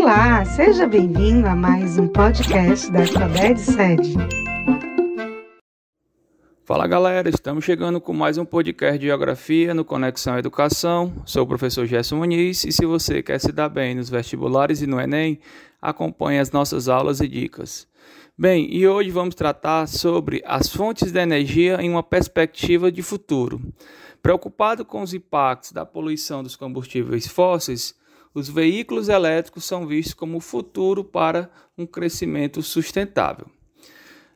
Olá, seja bem-vindo a mais um podcast da Estaded Sede. Fala galera, estamos chegando com mais um podcast de Geografia no Conexão Educação. Sou o professor Gerson Muniz e se você quer se dar bem nos vestibulares e no Enem, acompanhe as nossas aulas e dicas. Bem, e hoje vamos tratar sobre as fontes de energia em uma perspectiva de futuro. Preocupado com os impactos da poluição dos combustíveis fósseis, os veículos elétricos são vistos como o futuro para um crescimento sustentável.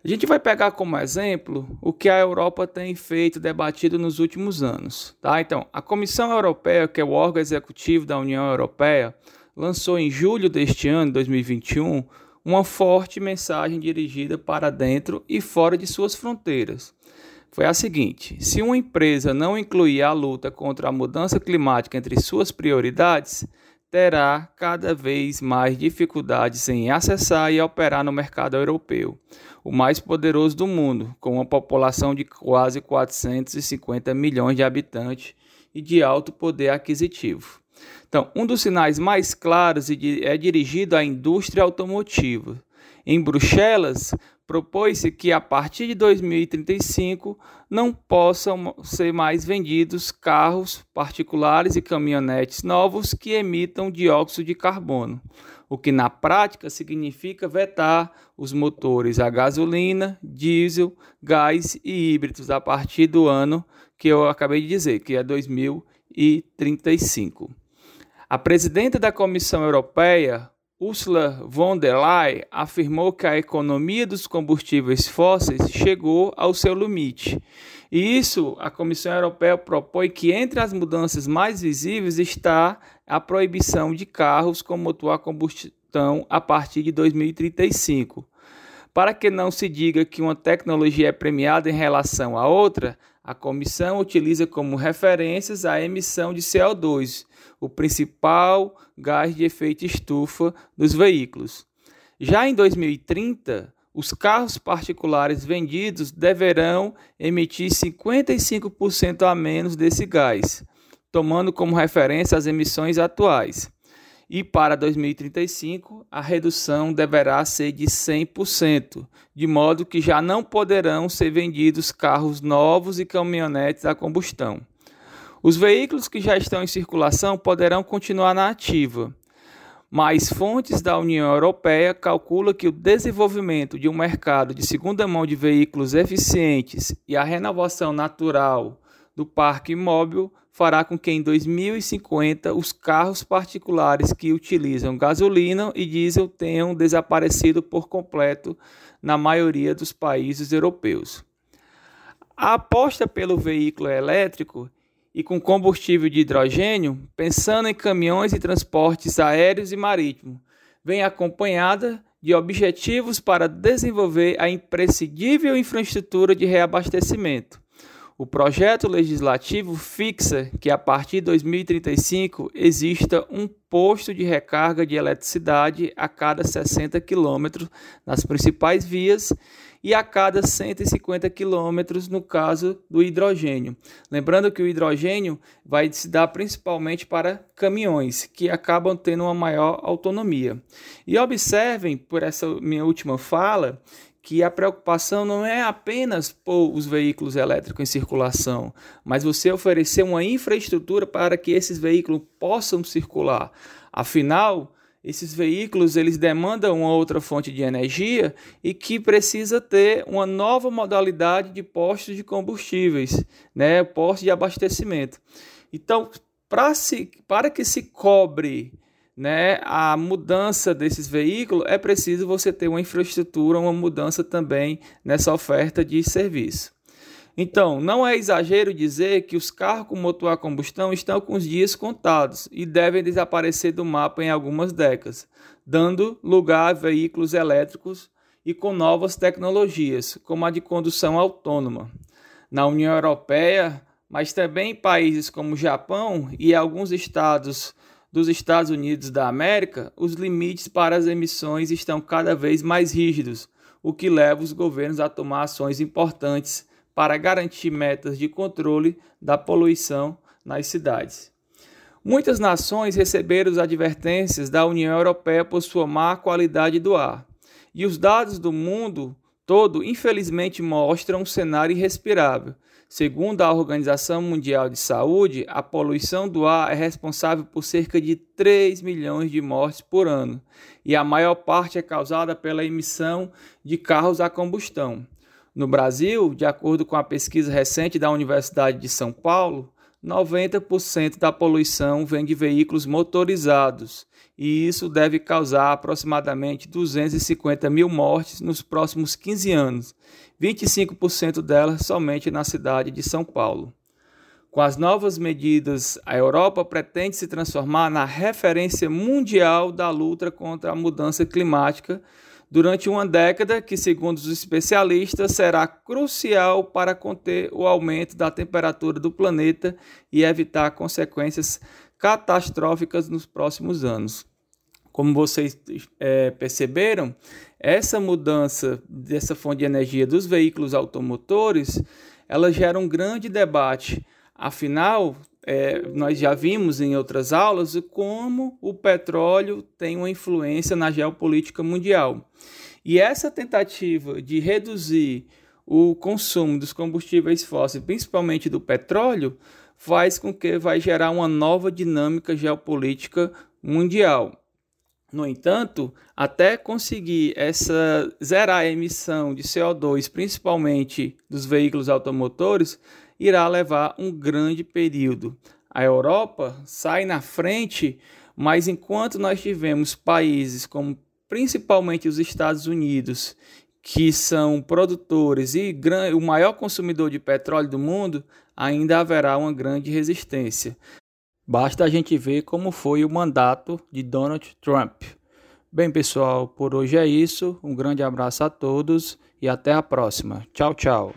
A gente vai pegar como exemplo o que a Europa tem feito, debatido nos últimos anos. Tá? Então, a Comissão Europeia, que é o órgão executivo da União Europeia, lançou em julho deste ano, 2021, uma forte mensagem dirigida para dentro e fora de suas fronteiras. Foi a seguinte: se uma empresa não incluir a luta contra a mudança climática entre suas prioridades, terá cada vez mais dificuldades em acessar e operar no mercado europeu, o mais poderoso do mundo, com uma população de quase 450 milhões de habitantes e de alto poder aquisitivo. Então, um dos sinais mais claros é dirigido à indústria automotiva. Em Bruxelas, propôs-se que a partir de 2035 não possam ser mais vendidos carros particulares e caminhonetes novos que emitam dióxido de carbono, o que na prática significa vetar os motores a gasolina, diesel, gás e híbridos a partir do ano que eu acabei de dizer, que é 2035. A presidenta da Comissão Europeia, Ursula von der Leyen afirmou que a economia dos combustíveis fósseis chegou ao seu limite. E isso a Comissão Europeia propõe que entre as mudanças mais visíveis está a proibição de carros com motor a combustão a partir de 2035. Para que não se diga que uma tecnologia é premiada em relação à outra, a comissão utiliza como referências a emissão de CO2, o principal gás de efeito estufa dos veículos. Já em 2030, os carros particulares vendidos deverão emitir 55% a menos desse gás, tomando como referência as emissões atuais. E para 2035, a redução deverá ser de 100%, de modo que já não poderão ser vendidos carros novos e caminhonetes a combustão. Os veículos que já estão em circulação poderão continuar na ativa, mas fontes da União Europeia calculam que o desenvolvimento de um mercado de segunda mão de veículos eficientes e a renovação natural do parque móvel fará com que em 2050 os carros particulares que utilizam gasolina e diesel tenham desaparecido por completo na maioria dos países europeus. A aposta pelo veículo elétrico e com combustível de hidrogênio, pensando em caminhões e transportes aéreos e marítimos, vem acompanhada de objetivos para desenvolver a imprescindível infraestrutura de reabastecimento. O projeto legislativo fixa que a partir de 2035 exista um posto de recarga de eletricidade a cada 60 quilômetros nas principais vias e a cada 150 quilômetros no caso do hidrogênio. Lembrando que o hidrogênio vai se dar principalmente para caminhões, que acabam tendo uma maior autonomia. E observem, por essa minha última fala, que a preocupação não é apenas pôr os veículos elétricos em circulação, mas você oferecer uma infraestrutura para que esses veículos possam circular. Afinal, esses veículos eles demandam uma outra fonte de energia e que precisa ter uma nova modalidade de postos de combustíveis, né, postos de abastecimento. Então, para, se, para que se cobre né, a mudança desses veículos, é preciso você ter uma infraestrutura, uma mudança também nessa oferta de serviço. Então, não é exagero dizer que os carros com motor a combustão estão com os dias contados e devem desaparecer do mapa em algumas décadas, dando lugar a veículos elétricos e com novas tecnologias, como a de condução autônoma. Na União Europeia, mas também em países como o Japão e alguns estados dos Estados Unidos da América, os limites para as emissões estão cada vez mais rígidos, o que leva os governos a tomar ações importantes para garantir metas de controle da poluição nas cidades. Muitas nações receberam as advertências da União Europeia por sua má qualidade do ar. E os dados do mundo todo, infelizmente, mostram um cenário irrespirável. Segundo a Organização Mundial de Saúde, a poluição do ar é responsável por cerca de 3 milhões de mortes por ano, e a maior parte é causada pela emissão de carros a combustão. No Brasil, de acordo com a pesquisa recente da Universidade de São Paulo, 90% da poluição vem de veículos motorizados, e isso deve causar aproximadamente 250 mil mortes nos próximos 15 anos, 25% delas somente na cidade de São Paulo. Com as novas medidas, a Europa pretende se transformar na referência mundial da luta contra a mudança climática durante uma década que, segundo os especialistas, será crucial para conter o aumento da temperatura do planeta e evitar consequências catastróficas nos próximos anos. Como vocês é, perceberam, essa mudança dessa fonte de energia dos veículos automotores, ela gera um grande debate. Afinal, é, nós já vimos em outras aulas como o petróleo tem uma influência na geopolítica mundial. E essa tentativa de reduzir o consumo dos combustíveis fósseis, principalmente do petróleo, faz com que vai gerar uma nova dinâmica geopolítica mundial. No entanto, até conseguir essa zerar a emissão de CO2, principalmente dos veículos automotores, irá levar um grande período. A Europa sai na frente, mas enquanto nós tivemos países como principalmente os Estados Unidos, que são produtores e o maior consumidor de petróleo do mundo, ainda haverá uma grande resistência. Basta a gente ver como foi o mandato de Donald Trump. Bem, pessoal, por hoje é isso. Um grande abraço a todos e até a próxima. Tchau, tchau.